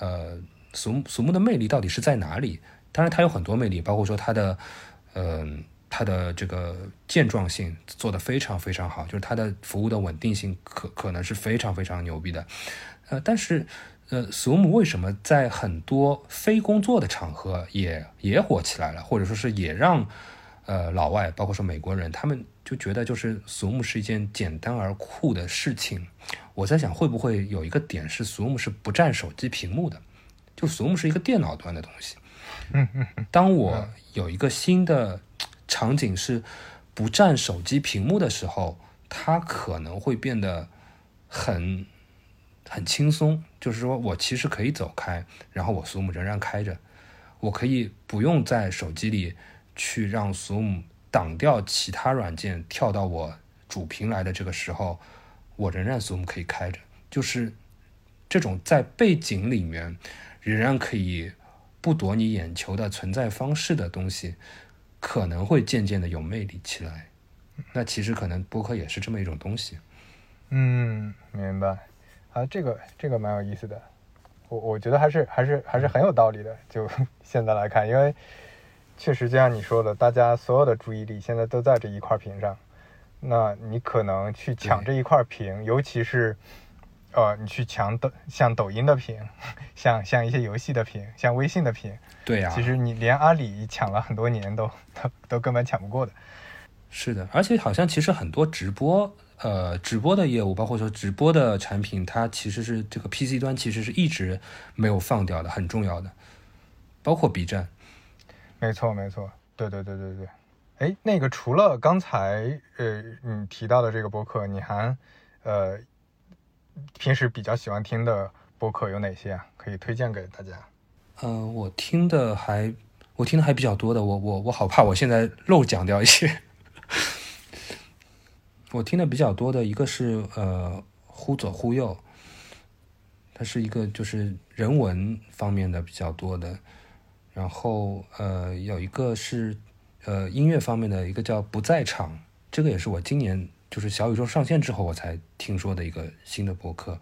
呃，Zoom Zoom 的魅力到底是在哪里？当然，它有很多魅力，包括说它的，嗯，它的这个健壮性做得非常非常好，就是它的服务的稳定性可可能是非常非常牛逼的。呃，但是，呃，Zoom 为什么在很多非工作的场合也也火起来了，或者说是也让呃，老外包括说美国人，他们就觉得就是 Zoom 是一件简单而酷的事情。我在想，会不会有一个点是 Zoom 是不占手机屏幕的？就 Zoom 是一个电脑端的东西。嗯嗯。当我有一个新的场景是不占手机屏幕的时候，它可能会变得很很轻松，就是说我其实可以走开，然后我 Zoom 仍然开着，我可以不用在手机里去让 Zoom 挡掉其他软件，跳到我主屏来的这个时候，我仍然 Zoom 可以开着，就是这种在背景里面仍然可以不夺你眼球的存在方式的东西，可能会渐渐的有魅力起来。那其实可能播客也是这么一种东西。嗯，明白。啊，这个这个蛮有意思的，我我觉得还是还是还是很有道理的。就现在来看，因为确实就像你说的，大家所有的注意力现在都在这一块屏上，那你可能去抢这一块屏，尤其是呃，你去抢抖像抖音的屏，像像一些游戏的屏，像微信的屏，对呀，其实你连阿里抢了很多年都都都根本抢不过的。是的，而且好像其实很多直播。呃，直播的业务，包括说直播的产品，它其实是这个 PC 端其实是一直没有放掉的，很重要的，包括 B 站。没错，没错，对对对对对。哎，那个除了刚才呃你提到的这个博客，你还呃平时比较喜欢听的播客有哪些啊？可以推荐给大家。呃，我听的还我听的还比较多的，我我我好怕我现在漏讲掉一些。我听的比较多的一个是呃忽左忽右，它是一个就是人文方面的比较多的，然后呃有一个是呃音乐方面的一个叫不在场，这个也是我今年就是小宇宙上线之后我才听说的一个新的博客，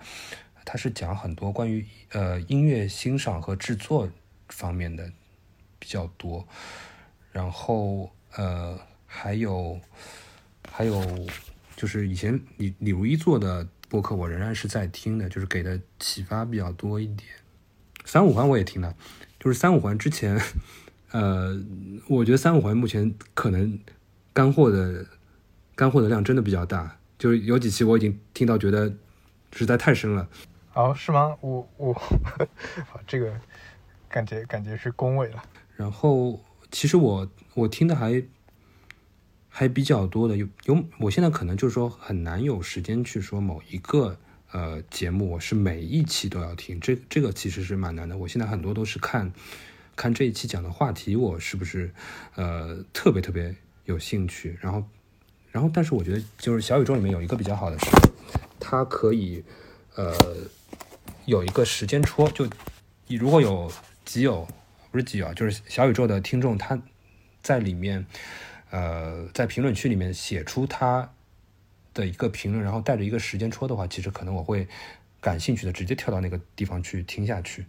它是讲很多关于呃音乐欣赏和制作方面的比较多，然后呃还有还有。就是以前李李如一做的博客，我仍然是在听的，就是给的启发比较多一点。三五环我也听了，就是三五环之前，呃，我觉得三五环目前可能干货的干货的量真的比较大，就是有几期我已经听到觉得实在太深了。哦，是吗？我我 这个感觉感觉是恭维了。然后其实我我听的还。还比较多的有有，我现在可能就是说很难有时间去说某一个呃节目，我是每一期都要听，这这个其实是蛮难的。我现在很多都是看看这一期讲的话题，我是不是呃特别特别有兴趣，然后然后但是我觉得就是小宇宙里面有一个比较好的是，它可以呃有一个时间戳，就你如果有基友不是基友，就是小宇宙的听众，他在里面。呃，在评论区里面写出他的一个评论，然后带着一个时间戳的话，其实可能我会感兴趣的，直接跳到那个地方去听下去。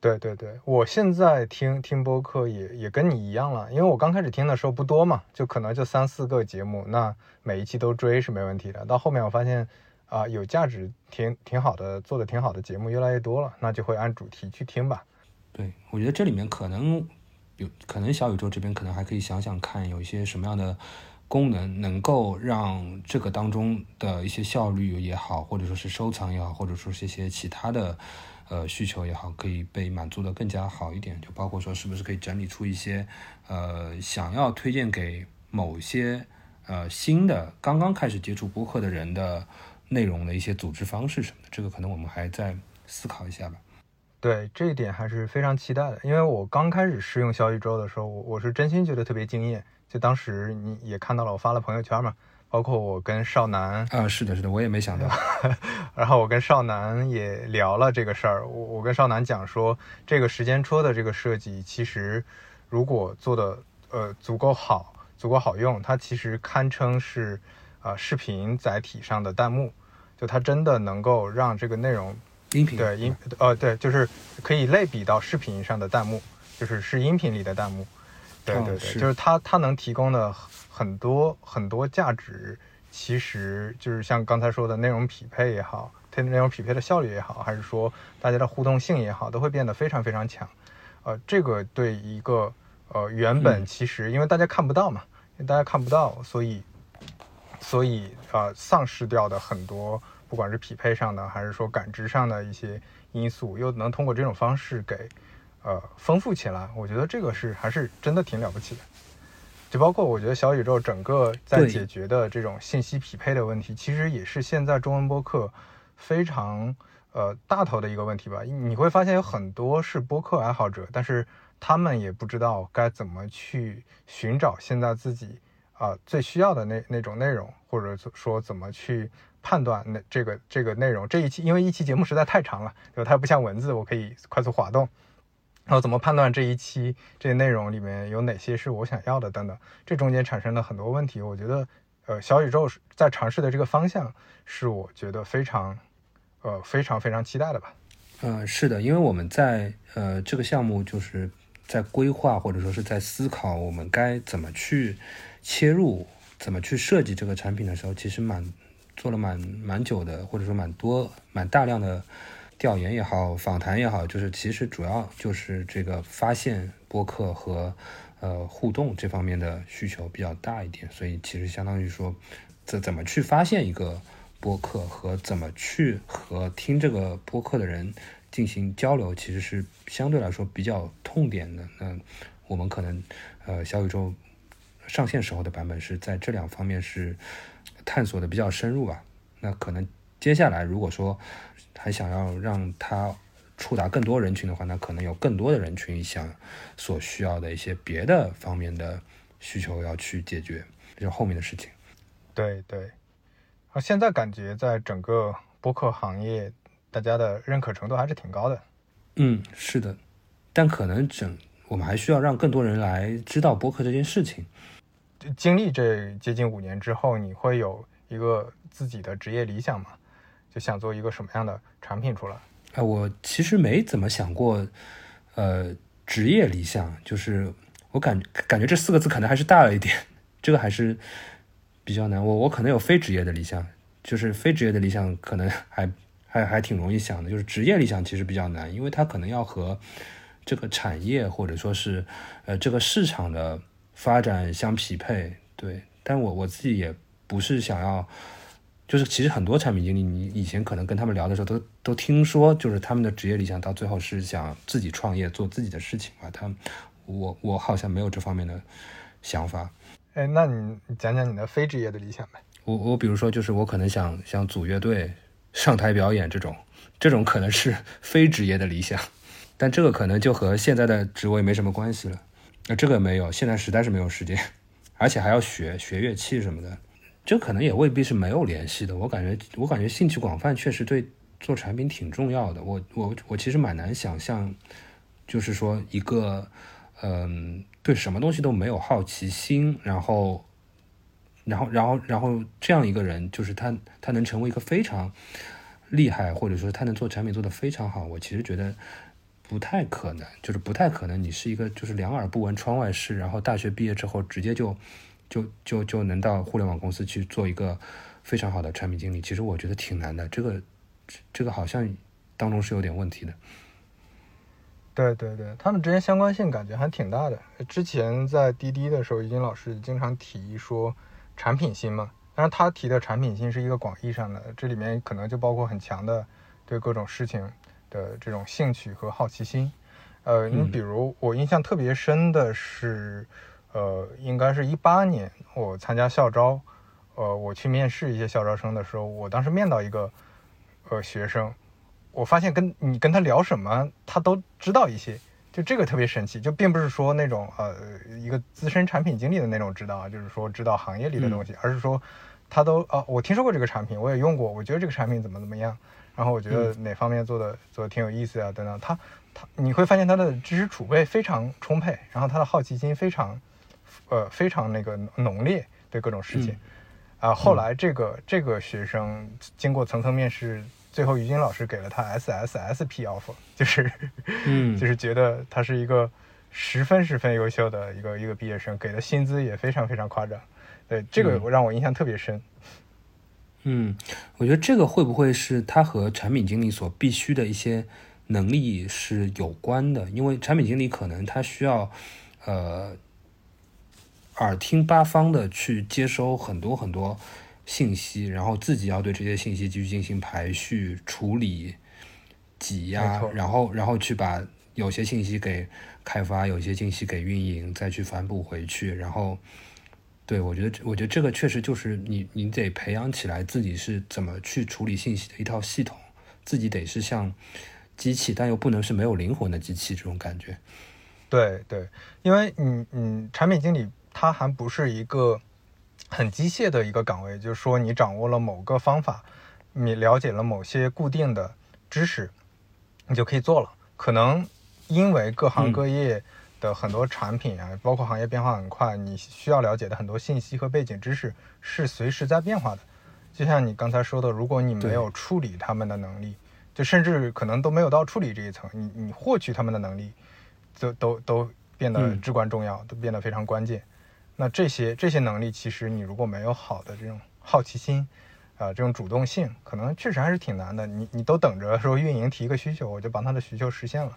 对对对，我现在听听播客也也跟你一样了，因为我刚开始听的时候不多嘛，就可能就三四个节目，那每一期都追是没问题的。到后面我发现啊，有价值、挺挺好的、做的挺好的节目越来越多了，那就会按主题去听吧。对，我觉得这里面可能。有可能小宇宙这边可能还可以想想看，有一些什么样的功能能够让这个当中的一些效率也好，或者说是收藏也好，或者说是一些其他的呃需求也好，可以被满足的更加好一点。就包括说是不是可以整理出一些呃想要推荐给某些呃新的刚刚开始接触播客的人的内容的一些组织方式什么的，这个可能我们还在思考一下吧。对这一点还是非常期待的，因为我刚开始试用小宇宙的时候，我我是真心觉得特别惊艳。就当时你也看到了，我发了朋友圈嘛，包括我跟少南啊，是的，是的，我也没想到。然后我跟少南也聊了这个事儿，我我跟少南讲说，这个时间戳的这个设计，其实如果做的呃足够好，足够好用，它其实堪称是啊视频载体上的弹幕，就它真的能够让这个内容。音频对音呃对，就是可以类比到视频上的弹幕，就是是音频里的弹幕。对对对，就是它它能提供的很多很多价值，其实就是像刚才说的内容匹配也好，它内容匹配的效率也好，还是说大家的互动性也好，都会变得非常非常强。呃，这个对一个呃原本其实因为大家看不到嘛，因为大家看不到，所以所以啊丧失掉的很多。不管是匹配上的，还是说感知上的一些因素，又能通过这种方式给，呃，丰富起来，我觉得这个是还是真的挺了不起的。就包括我觉得小宇宙整个在解决的这种信息匹配的问题，其实也是现在中文播客非常呃大头的一个问题吧。你会发现有很多是播客爱好者，但是他们也不知道该怎么去寻找现在自己啊最需要的那那种内容，或者说怎么去判断那这个这个内容。这一期因为一期节目实在太长了，对吧？它不像文字，我可以快速滑动。然后怎么判断这一期这些内容里面有哪些是我想要的等等，这中间产生了很多问题。我觉得，呃，小宇宙在尝试的这个方向是我觉得非常，呃，非常非常期待的吧。嗯，是的，因为我们在呃这个项目就是在规划或者说是在思考我们该怎么去切入，怎么去设计这个产品的时候，其实蛮做了蛮蛮久的，或者说蛮多蛮大量的。调研也好，访谈也好，就是其实主要就是这个发现播客和呃互动这方面的需求比较大一点，所以其实相当于说，怎怎么去发现一个播客和怎么去和听这个播客的人进行交流，其实是相对来说比较痛点的。那我们可能呃小宇宙上线时候的版本是在这两方面是探索的比较深入吧。那可能接下来如果说。还想要让它触达更多人群的话，那可能有更多的人群想所需要的一些别的方面的需求要去解决，这是后面的事情。对对，啊，现在感觉在整个播客行业，大家的认可程度还是挺高的。嗯，是的，但可能整我们还需要让更多人来知道播客这件事情。经历这接近五年之后，你会有一个自己的职业理想吗？就想做一个什么样的产品出来？哎，我其实没怎么想过，呃，职业理想，就是我感感觉这四个字可能还是大了一点，这个还是比较难。我我可能有非职业的理想，就是非职业的理想可能还还还挺容易想的，就是职业理想其实比较难，因为它可能要和这个产业或者说是呃这个市场的发展相匹配。对，但我我自己也不是想要。就是其实很多产品经理，你以前可能跟他们聊的时候，都都听说，就是他们的职业理想到最后是想自己创业做自己的事情嘛。他，我我好像没有这方面的想法。哎，那你讲讲你的非职业的理想呗？我我比如说，就是我可能想想组乐队上台表演这种，这种可能是 非职业的理想，但这个可能就和现在的职位没什么关系了。那这个没有，现在实在是没有时间，而且还要学学乐器什么的。这可能也未必是没有联系的，我感觉，我感觉兴趣广泛确实对做产品挺重要的。我我我其实蛮难想象，就是说一个，嗯，对什么东西都没有好奇心，然后，然后，然后，然后这样一个人，就是他他能成为一个非常厉害，或者说他能做产品做得非常好，我其实觉得不太可能，就是不太可能。你是一个就是两耳不闻窗外事，然后大学毕业之后直接就。就就就能到互联网公司去做一个非常好的产品经理，其实我觉得挺难的。这个这个好像当中是有点问题的。对对对，他们之间相关性感觉还挺大的。之前在滴滴的时候，于金老师经常提说产品心嘛，但是他提的产品心是一个广义上的，这里面可能就包括很强的对各种事情的这种兴趣和好奇心。呃，你比如我印象特别深的是。呃，应该是一八年，我参加校招，呃，我去面试一些校招生的时候，我当时面到一个呃学生，我发现跟你跟他聊什么，他都知道一些，就这个特别神奇，就并不是说那种呃一个资深产品经理的那种知道啊，就是说知道行业里的东西，而是说他都啊，我听说过这个产品，我也用过，我觉得这个产品怎么怎么样，然后我觉得哪方面做的做的挺有意思啊，等等，他他你会发现他的知识储备非常充沛，然后他的好奇心非常。呃，非常那个浓烈对各种事情，啊，后来这个这个学生经过层层面试，最后于金老师给了他 S S S P offer，就是，嗯，就是觉得他是一个十分十分优秀的一个一个毕业生，给的薪资也非常非常夸张，对这个让我印象特别深。嗯，我觉得这个会不会是他和产品经理所必须的一些能力是有关的？因为产品经理可能他需要，呃。耳听八方的去接收很多很多信息，然后自己要对这些信息继续进行排序、处理、挤压，然后然后去把有些信息给开发，有些信息给运营，再去反哺回去。然后，对我觉得，我觉得这个确实就是你你得培养起来自己是怎么去处理信息的一套系统，自己得是像机器，但又不能是没有灵魂的机器这种感觉。对对，因为嗯嗯，产品经理他还不是一个很机械的一个岗位，就是说你掌握了某个方法，你了解了某些固定的知识，你就可以做了。可能因为各行各业的很多产品啊，包括行业变化很快，你需要了解的很多信息和背景知识是随时在变化的。就像你刚才说的，如果你没有处理他们的能力，就甚至可能都没有到处理这一层，你你获取他们的能力。都都都变得至关重要，都变得非常关键。那这些这些能力，其实你如果没有好的这种好奇心，啊，这种主动性，可能确实还是挺难的。你你都等着说运营提一个需求，我就把他的需求实现了，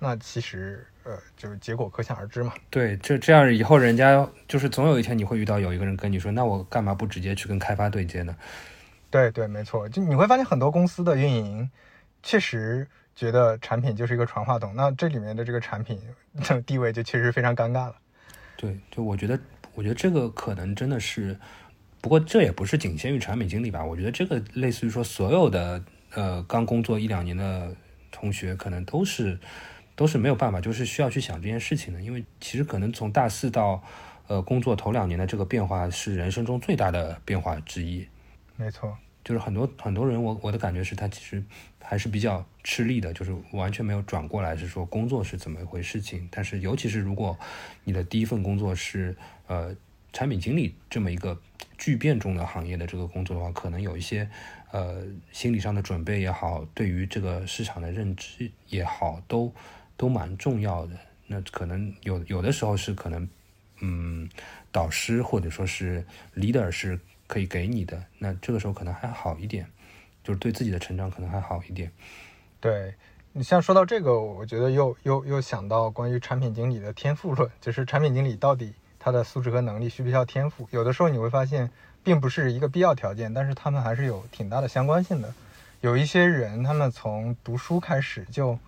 那其实呃，就是结果可想而知嘛。对，这这样以后人家就是总有一天你会遇到有一个人跟你说，那我干嘛不直接去跟开发对接呢？对对，没错，就你会发现很多公司的运营确实。觉得产品就是一个传话筒，那这里面的这个产品的地位就确实非常尴尬了。对，就我觉得，我觉得这个可能真的是，不过这也不是仅限于产品经理吧。我觉得这个类似于说，所有的呃刚工作一两年的同学，可能都是都是没有办法，就是需要去想这件事情的。因为其实可能从大四到呃工作头两年的这个变化，是人生中最大的变化之一。没错。就是很多很多人，我我的感觉是他其实还是比较吃力的，就是完全没有转过来，是说工作是怎么一回事情。但是尤其是如果你的第一份工作是呃产品经理这么一个巨变中的行业的这个工作的话，可能有一些呃心理上的准备也好，对于这个市场的认知也好，都都蛮重要的。那可能有有的时候是可能嗯导师或者说是 leader 是。可以给你的，那这个时候可能还好一点，就是对自己的成长可能还好一点。对你像说到这个，我觉得又又又想到关于产品经理的天赋论，就是产品经理到底他的素质和能力需不需要天赋？有的时候你会发现，并不是一个必要条件，但是他们还是有挺大的相关性的。有一些人，他们从读书开始就，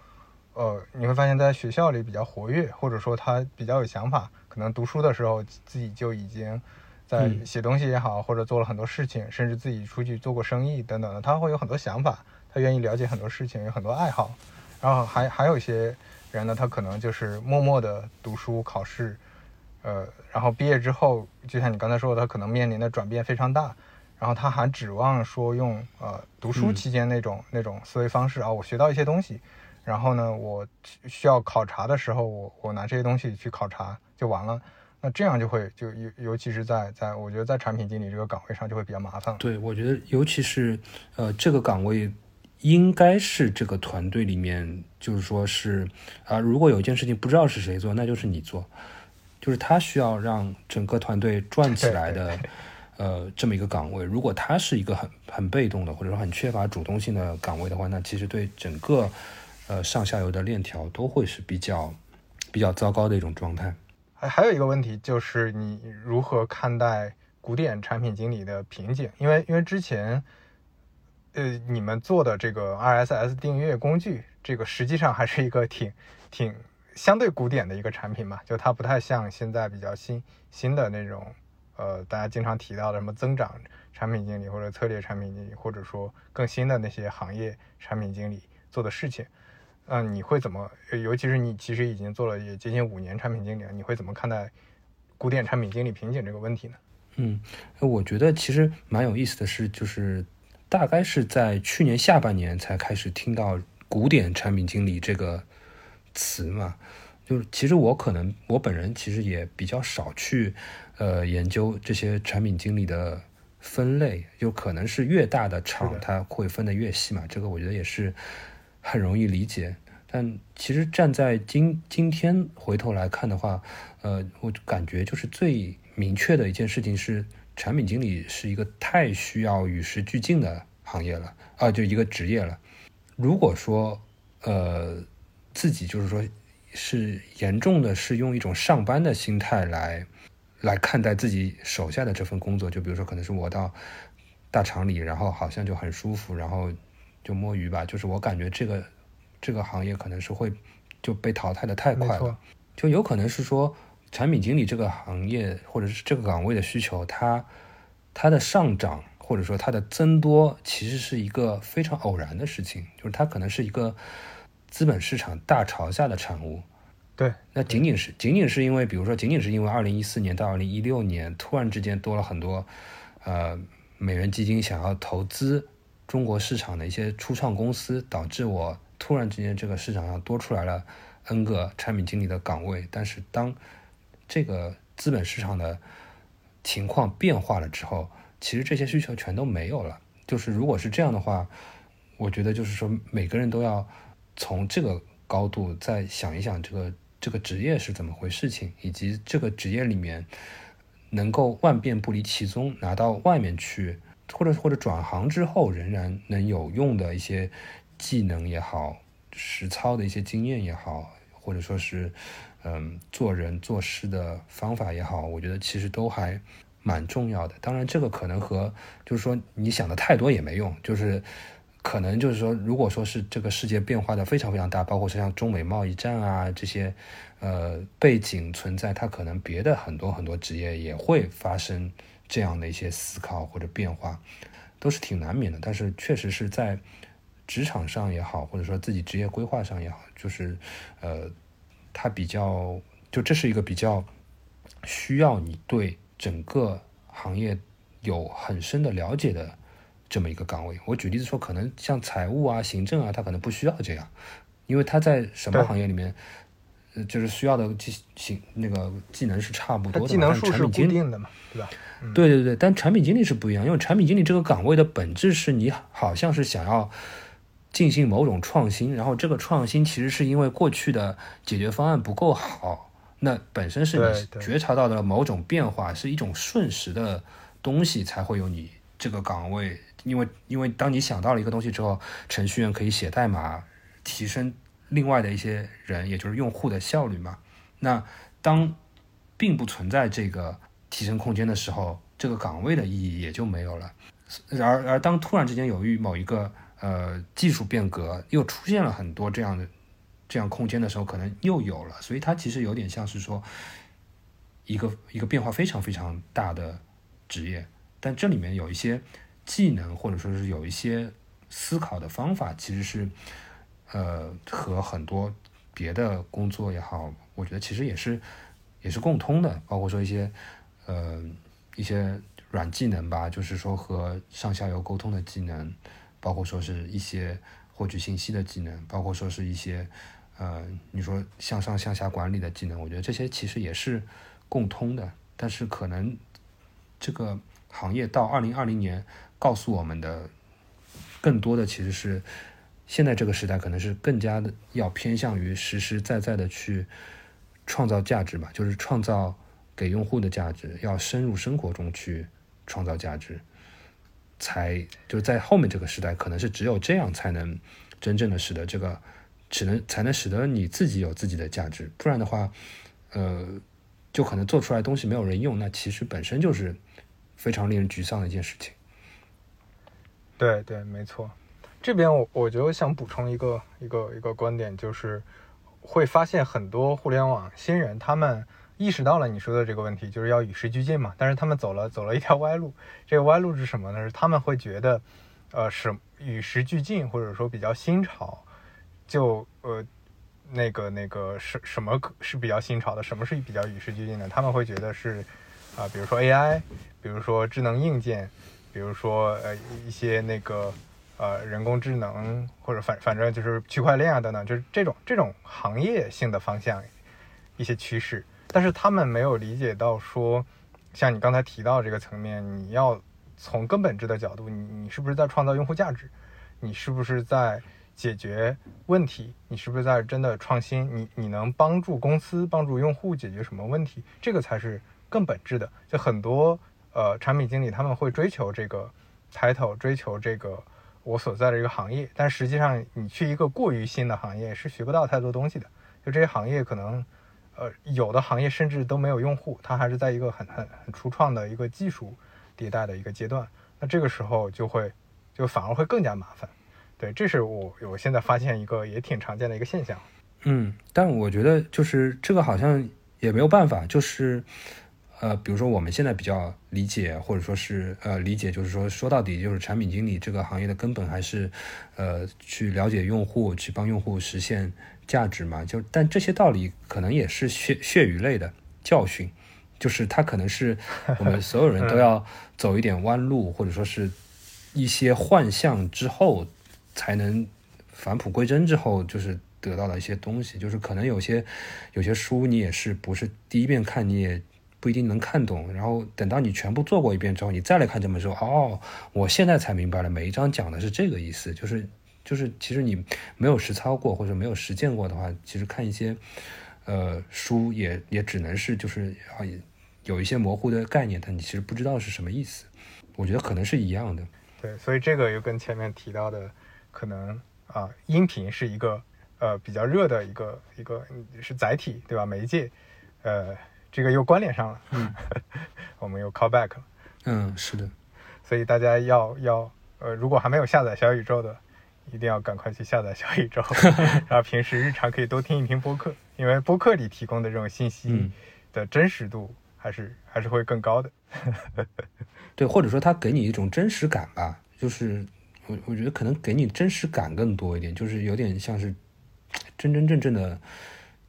呃，你会发现在学校里比较活跃，或者说他比较有想法，可能读书的时候自己就已经。在写东西也好，或者做了很多事情，甚至自己出去做过生意等等的，他会有很多想法，他愿意了解很多事情，有很多爱好。然后还还有一些人呢，他可能就是默默的读书考试，呃，然后毕业之后，就像你刚才说的，他可能面临的转变非常大，然后他还指望说用呃读书期间那种那种思维方式啊，我学到一些东西，然后呢，我需要考察的时候，我我拿这些东西去考察就完了。那这样就会就尤尤其是在在我觉得在产品经理这个岗位上就会比较麻烦。对，我觉得尤其是呃这个岗位应该是这个团队里面就是说是啊，如果有一件事情不知道是谁做，那就是你做，就是他需要让整个团队转起来的 呃这么一个岗位。如果他是一个很很被动的或者说很缺乏主动性的岗位的话，那其实对整个呃上下游的链条都会是比较比较糟糕的一种状态。还有一个问题就是你如何看待古典产品经理的瓶颈？因为因为之前，呃，你们做的这个 RSS 订阅工具，这个实际上还是一个挺挺相对古典的一个产品嘛，就它不太像现在比较新新的那种，呃，大家经常提到的什么增长产品经理或者策略产品经理，或者说更新的那些行业产品经理做的事情。嗯，你会怎么？尤其是你其实已经做了也接近五年产品经理了，你会怎么看待古典产品经理瓶颈这个问题呢？嗯，我觉得其实蛮有意思的是，就是大概是在去年下半年才开始听到古典产品经理这个词嘛。就是其实我可能我本人其实也比较少去呃研究这些产品经理的分类，就可能是越大的厂它会分得越细嘛。这个我觉得也是。很容易理解，但其实站在今今天回头来看的话，呃，我感觉就是最明确的一件事情是，产品经理是一个太需要与时俱进的行业了啊，就一个职业了。如果说呃自己就是说是严重的是用一种上班的心态来来看待自己手下的这份工作，就比如说可能是我到大厂里，然后好像就很舒服，然后。就摸鱼吧，就是我感觉这个这个行业可能是会就被淘汰的太快了，就有可能是说产品经理这个行业或者是这个岗位的需求，它它的上涨或者说它的增多，其实是一个非常偶然的事情，就是它可能是一个资本市场大潮下的产物。对，那仅仅是仅仅是因为，比如说，仅仅是因为二零一四年到二零一六年突然之间多了很多呃美元基金想要投资中国市场的一些初创公司，导致我突然之间这个市场上多出来了 N 个产品经理的岗位。但是当这个资本市场的情况变化了之后，其实这些需求全都没有了。就是如果是这样的话，我觉得就是说每个人都要从这个高度再想一想这个。这个职业是怎么回事情，以及这个职业里面能够万变不离其宗，拿到外面去，或者或者转行之后仍然能有用的一些技能也好，实操的一些经验也好，或者说是嗯做人做事的方法也好，我觉得其实都还蛮重要的。当然，这个可能和就是说你想的太多也没用，就是。可能就是说，如果说是这个世界变化的非常非常大，包括像中美贸易战啊这些，呃背景存在，它可能别的很多很多职业也会发生这样的一些思考或者变化，都是挺难免的。但是确实是在职场上也好，或者说自己职业规划上也好，就是呃，它比较就这是一个比较需要你对整个行业有很深的了解的。这么一个岗位，我举例子说，可能像财务啊、行政啊，他可能不需要这样，因为他在什么行业里面，呃，就是需要的技行那个技能是差不多的。技能数是固定的嘛，对吧？对对对，但产品经理是不一样，因为产品经理这个岗位的本质是你好像是想要进行某种创新，然后这个创新其实是因为过去的解决方案不够好，那本身是你觉察到的某种变化，是一种瞬时的东西才会有你这个岗位。因为，因为当你想到了一个东西之后，程序员可以写代码，提升另外的一些人，也就是用户的效率嘛。那当并不存在这个提升空间的时候，这个岗位的意义也就没有了。而而当突然之间有一某一个呃技术变革，又出现了很多这样的这样空间的时候，可能又有了。所以它其实有点像是说一个一个变化非常非常大的职业，但这里面有一些。技能或者说是有一些思考的方法，其实是呃和很多别的工作也好，我觉得其实也是也是共通的，包括说一些呃一些软技能吧，就是说和上下游沟通的技能，包括说是一些获取信息的技能，包括说是一些呃你说向上向下管理的技能，我觉得这些其实也是共通的，但是可能这个行业到二零二零年。告诉我们的更多的其实是，现在这个时代可能是更加的要偏向于实实在在的去创造价值吧，就是创造给用户的价值，要深入生活中去创造价值，才就在后面这个时代，可能是只有这样才能真正的使得这个只能才能使得你自己有自己的价值，不然的话，呃，就可能做出来东西没有人用，那其实本身就是非常令人沮丧的一件事情。对对，没错。这边我我觉得想补充一个一个一个观点，就是会发现很多互联网新人，他们意识到了你说的这个问题，就是要与时俱进嘛。但是他们走了走了一条歪路。这个歪路是什么呢？是他们会觉得，呃，是与时俱进，或者说比较新潮，就呃那个那个什什么是比较新潮的？什么是比较与时俱进的？他们会觉得是啊，比如说 AI，比如说智能硬件。比如说，呃，一些那个，呃，人工智能或者反反正就是区块链啊等等，就是这种这种行业性的方向，一些趋势。但是他们没有理解到说，像你刚才提到这个层面，你要从根本质的角度，你你是不是在创造用户价值？你是不是在解决问题？你是不是在真的创新？你你能帮助公司、帮助用户解决什么问题？这个才是更本质的。就很多。呃，产品经理他们会追求这个 title，追求这个我所在的这个行业，但实际上你去一个过于新的行业是学不到太多东西的。就这些行业可能，呃，有的行业甚至都没有用户，它还是在一个很很很初创的一个技术迭代的一个阶段。那这个时候就会就反而会更加麻烦。对，这是我我现在发现一个也挺常见的一个现象。嗯，但我觉得就是这个好像也没有办法，就是。呃，比如说我们现在比较理解，或者说是呃理解，就是说说到底就是产品经理这个行业的根本还是呃去了解用户，去帮用户实现价值嘛。就但这些道理可能也是血血与泪的教训，就是它可能是 我们所有人都要走一点弯路，或者说是一些幻象之后才能返璞归真之后，就是得到的一些东西。就是可能有些有些书你也是不是第一遍看你也。不一定能看懂，然后等到你全部做过一遍之后，你再来看这本书，哦，我现在才明白了，每一章讲的是这个意思，就是就是其实你没有实操过或者没有实践过的话，其实看一些呃书也也只能是就是啊有一些模糊的概念，但你其实不知道是什么意思。我觉得可能是一样的。对，所以这个又跟前面提到的可能啊，音频是一个呃比较热的一个一个是载体，对吧？媒介，呃。这个又关联上了，嗯，我们又 call back 了，嗯，是的，所以大家要要呃，如果还没有下载小宇宙的，一定要赶快去下载小宇宙，然后平时日常可以多听一听播客，因为播客里提供的这种信息的真实度还是还是会更高的，对，或者说它给你一种真实感吧，就是我我觉得可能给你真实感更多一点，就是有点像是真真正正的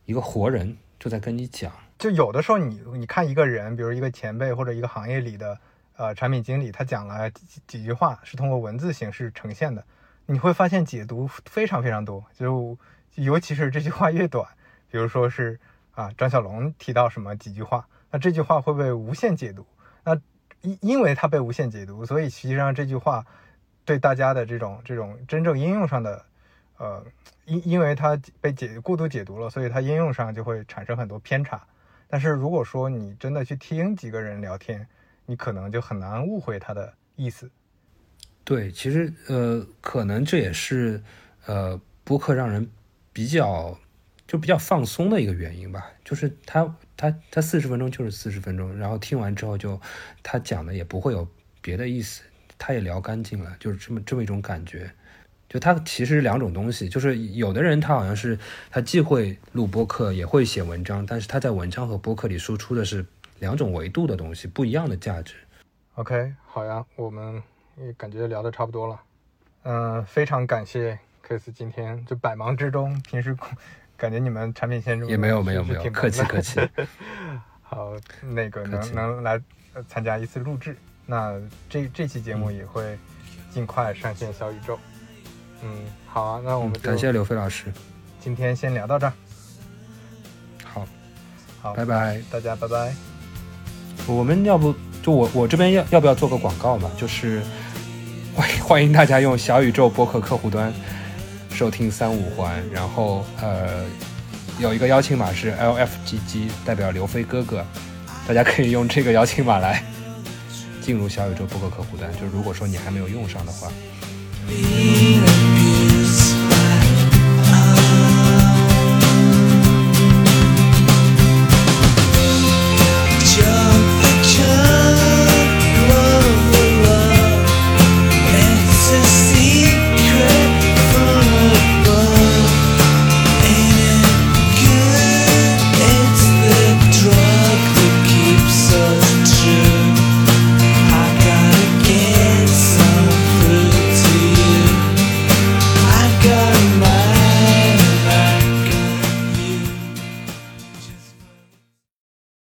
一个活人就在跟你讲。就有的时候，你你看一个人，比如一个前辈或者一个行业里的呃产品经理，他讲了几几句话，是通过文字形式呈现的，你会发现解读非常非常多。就尤其是这句话越短，比如说是啊张小龙提到什么几句话，那这句话会被无限解读。那因因为它被无限解读，所以实际上这句话对大家的这种这种真正应用上的呃因因为它被解过度解读了，所以它应用上就会产生很多偏差。但是如果说你真的去听几个人聊天，你可能就很难误会他的意思。对，其实呃，可能这也是呃播客让人比较就比较放松的一个原因吧。就是他他他四十分钟就是四十分钟，然后听完之后就他讲的也不会有别的意思，他也聊干净了，就是这么这么一种感觉。就他其实两种东西，就是有的人他好像是他既会录播客也会写文章，但是他在文章和播客里输出的是两种维度的东西，不一样的价值。OK，好呀，我们也感觉聊的差不多了。嗯，非常感谢 Kiss 今天就百忙之中，平时感觉你们产品线中也没有没有没有客气客气。好，那个能能来参加一次录制，那这这期节目也会尽快上线小宇宙。嗯，好啊，那我们感谢刘飞老师，今天先聊到这儿。好，好，拜拜，大家拜拜。我们要不就我我这边要要不要做个广告嘛？就是欢迎 欢迎大家用小宇宙播客客户端收听三五环，然后呃有一个邀请码是 LFGG，代表刘飞哥哥，大家可以用这个邀请码来进入小宇宙播客客户端。就如果说你还没有用上的话。